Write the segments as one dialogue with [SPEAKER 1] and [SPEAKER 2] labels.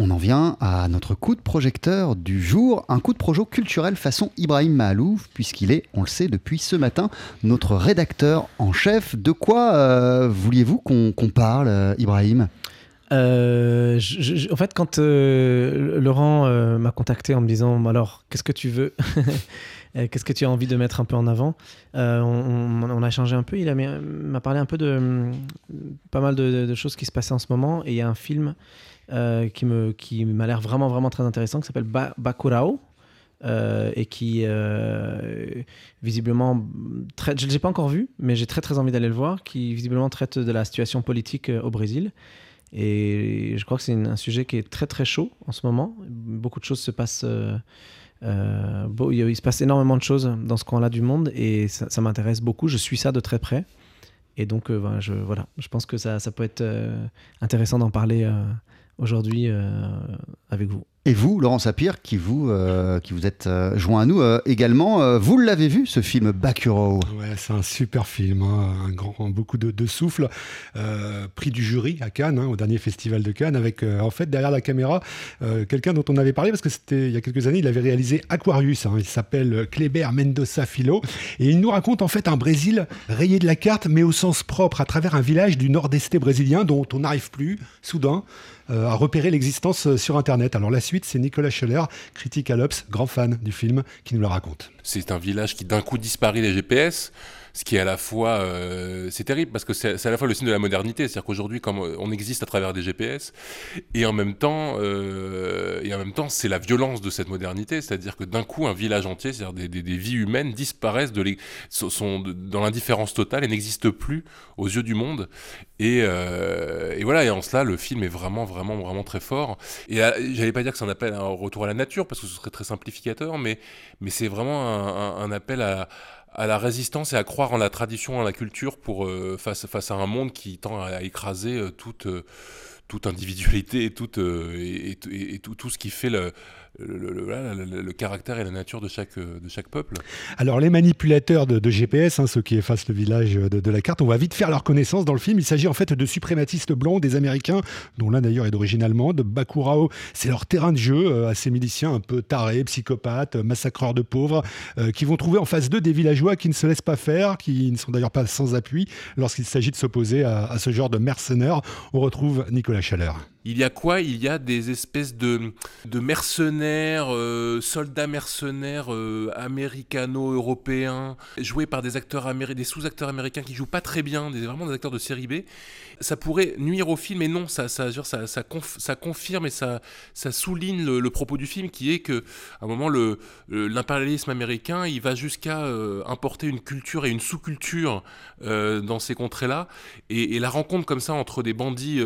[SPEAKER 1] on en vient à notre coup de projecteur du jour, un coup de projo culturel façon Ibrahim Mahalouf, puisqu'il est, on le sait depuis ce matin, notre rédacteur en chef. De quoi euh, vouliez-vous qu'on parle, euh, Ibrahim?
[SPEAKER 2] Euh, en fait, quand Laurent m'a contacté en me disant alors qu'est-ce que tu veux Qu'est-ce que tu as envie de mettre un peu en avant on, a échangé un peu. Il m'a parlé un peu de pas mal de, choses qui se passaient en ce moment. Et il y a un film euh, qui me qui m'a l'air vraiment vraiment très intéressant qui s'appelle Bakurao euh, et qui euh, visiblement traite, je ne l'ai pas encore vu mais j'ai très très envie d'aller le voir qui visiblement traite de la situation politique au Brésil et je crois que c'est un sujet qui est très très chaud en ce moment. Beaucoup de choses se passent bon, il se passe énormément de choses dans ce coin-là du monde et ça, m'intéresse beaucoup. Je suis ça de très près. Et donc ben, je, voilà, je pense que ça, ça peut être intéressant d'en parler aujourd'hui euh, avec vous.
[SPEAKER 1] Et vous, Laurent Sapir, qui vous, euh, qui vous êtes euh, joint à nous également, vous l'avez vu ce film Bakuro
[SPEAKER 3] Ouais, c'est un super film, hein, beaucoup de, de souffle, prix du jury à Cannes, hein, au dernier festival de Cannes, avec en fait derrière la caméra quelqu'un dont on avait parlé parce que c'était il y a quelques années, il avait réalisé Aquarius. Hein, il s'appelle Kleber Mendoza Filo et il nous raconte en fait un Brésil rayé de la carte, mais au sens propre, à travers un village du nord-est brésilien dont on n'arrive plus soudain euh, à repérer l'existence euh, sur Internet. Alors la suite, c'est Nicolas Scheller, critique à l'Obs, grand fan du film, qui nous le raconte.
[SPEAKER 4] C'est un village qui d'un coup disparaît des GPS ce qui est à la fois euh, c'est terrible parce que c'est à la fois le signe de la modernité c'est-à-dire qu'aujourd'hui comme on existe à travers des GPS et en même temps euh, et en même temps c'est la violence de cette modernité c'est-à-dire que d'un coup un village entier c'est-à-dire des, vies humaines disparaissent sont dans l'indifférence totale et n'existent plus aux yeux du monde et, euh, et, voilà et en cela le film est vraiment vraiment vraiment très fort. Et j'allais pas dire que c'est un appel à un retour à la nature parce que ce serait très simplificateur mais c'est vraiment un, appel à la résistance et à croire en la tradition, en la culture pour euh, face à un monde qui tend à, écraser euh, toute euh, toute individualité et toute et, et, tout, tout, ce qui fait le, le, caractère et la nature de chaque, de chaque peuple.
[SPEAKER 3] Alors les manipulateurs de, GPS, hein, ceux qui effacent le village de, la carte, on va vite faire leur connaissance dans le film. Il s'agit en fait de suprématistes blancs, des Américains, dont l'un d'ailleurs est d'origine allemande. Bakurao, c'est leur terrain de jeu euh, à ces miliciens un peu tarés, psychopathes, massacreurs de pauvres, euh, qui vont trouver en face d'eux des villageois qui ne se laissent pas faire, qui ne sont d'ailleurs pas sans appui lorsqu'il s'agit de s'opposer à, à ce genre de mercenaires. On retrouve Nicolas Chaleur.
[SPEAKER 4] Il y a quoi? Il y a des espèces de, mercenaires, euh, soldats mercenaires euh, américano-européens, joués par des acteurs américains, des sous-acteurs américains qui jouent pas très bien, des, vraiment des acteurs de série B. Ça pourrait nuire au film, mais non, ça, confirme et ça, souligne le, propos du film, qui est que, à un moment, l'impérialisme américain, il va jusqu'à euh, importer une culture et une sous-culture dans ces contrées-là, et, et, la rencontre comme ça entre des bandits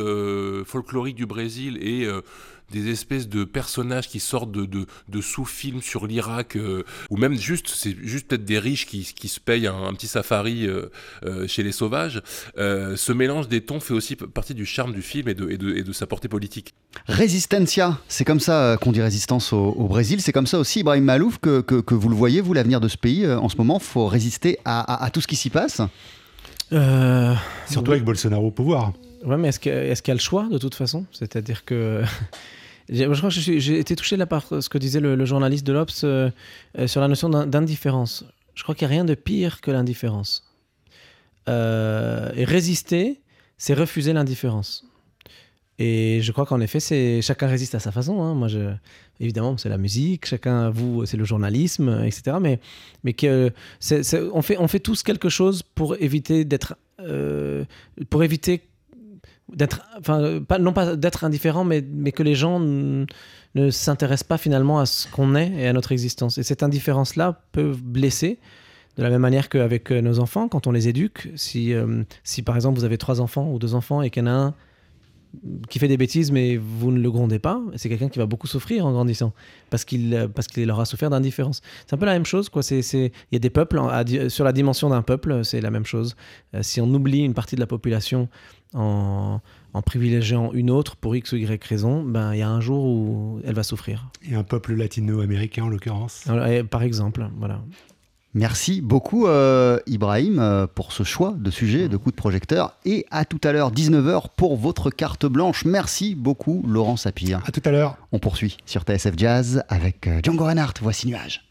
[SPEAKER 4] folkloriques du Brésil et euh, des espèces de personnages qui sortent de, de, sous-films sur l'Irak, euh, ou même juste, c'est juste peut-être des riches qui, qui se payent un, petit safari euh, chez les sauvages. ce mélange des tons fait aussi partie du charme du film et de, et de, et de sa portée politique.
[SPEAKER 1] Resistencia, c'est comme ça qu'on dit résistance au, Brésil, c'est comme ça aussi, Ibrahim Malouf, que, que, vous le voyez, vous, l'avenir de ce pays, en ce moment, il faut résister à, à, tout ce qui s'y passe
[SPEAKER 3] Surtout avec Bolsonaro au pouvoir.
[SPEAKER 2] Ouais, mais est-ce qu'il y a le choix de toute façon? C'est-à-dire que. je crois que j'ai été touché là par ce que disait le, journaliste de l'Obs euh, euh, sur la notion d'indifférence. Je crois qu'il n'y a rien de pire que l'indifférence. Euh, et résister, c'est refuser l'indifférence. Et je crois qu'en effet, c'est chacun résiste à sa façon. Hein. Moi, évidemment, c'est la musique, chacun, vous, c'est le journalisme, etc. Mais, mais que on, fait, on fait tous quelque chose pour éviter d'être, pour éviter d'être, enfin, pas, non pas d'être indifférent, mais, mais que les gens ne s'intéressent pas finalement à ce qu'on est et à notre existence. Et cette indifférence-là peut blesser. De la même manière qu'avec euh, nos enfants, quand on les éduque, si, euh, si par exemple vous avez trois enfants ou deux enfants et qu'il y en a un qui fait des bêtises, mais vous ne le grondez pas, c'est quelqu'un qui va beaucoup souffrir en grandissant, parce qu'il euh, parce qu'il aura souffert d'indifférence. C'est un peu la même chose, quoi. C'est il y a des peuples sur la dimension d'un peuple, c'est la même chose. si on oublie une partie de la population en, privilégiant une autre pour X ou Y raison, ben, il y a un jour où elle va souffrir.
[SPEAKER 3] Et un peuple latino-américain en l'occurrence?
[SPEAKER 2] Par exemple, voilà.
[SPEAKER 1] Merci beaucoup euh, Ibrahim euh, pour ce choix de sujet, de coup de projecteur. Et à tout à l'heure, 19h pour votre carte blanche. Merci beaucoup Laurent Sapir.
[SPEAKER 3] À tout à l'heure.
[SPEAKER 1] On poursuit sur TSF Jazz avec euh, Django Reinhardt. Voici Nuage.